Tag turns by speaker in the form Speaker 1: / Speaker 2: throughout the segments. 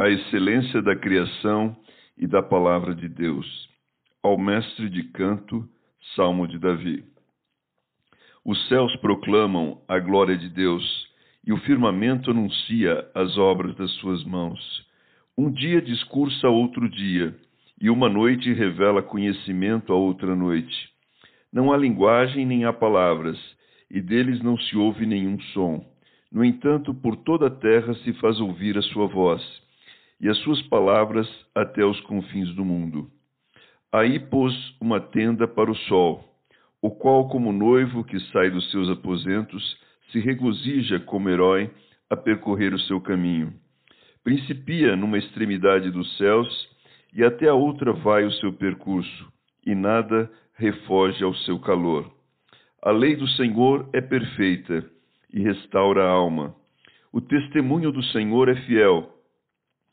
Speaker 1: A excelência da criação e da palavra de Deus. Ao mestre de canto, Salmo de Davi. Os céus proclamam a glória de Deus e o firmamento anuncia as obras das suas mãos. Um dia discursa outro dia, e uma noite revela conhecimento a outra noite. Não há linguagem nem há palavras, e deles não se ouve nenhum som. No entanto, por toda a terra se faz ouvir a sua voz, e as suas palavras até os confins do mundo. Aí pôs uma tenda para o sol, o qual, como noivo que sai dos seus aposentos, se regozija como herói a percorrer o seu caminho. Principia numa extremidade dos céus e até a outra vai o seu percurso, e nada refoge ao seu calor. A lei do Senhor é perfeita e restaura a alma. O testemunho do Senhor é fiel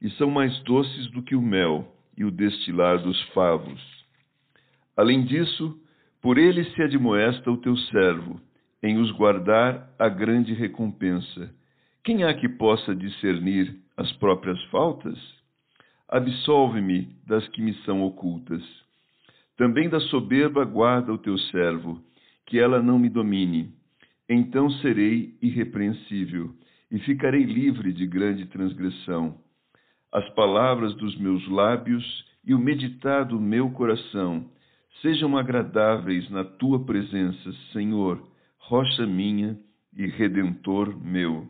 Speaker 1: e são mais doces do que o mel e o destilar dos favos. Além disso, por ele se admoesta o teu servo, em os guardar a grande recompensa. Quem há que possa discernir as próprias faltas? Absolve-me das que me são ocultas. Também da soberba guarda o teu servo, que ela não me domine. Então serei irrepreensível e ficarei livre de grande transgressão. As palavras dos meus lábios e o meditar do meu coração sejam agradáveis na tua presença, Senhor, rocha minha e redentor meu.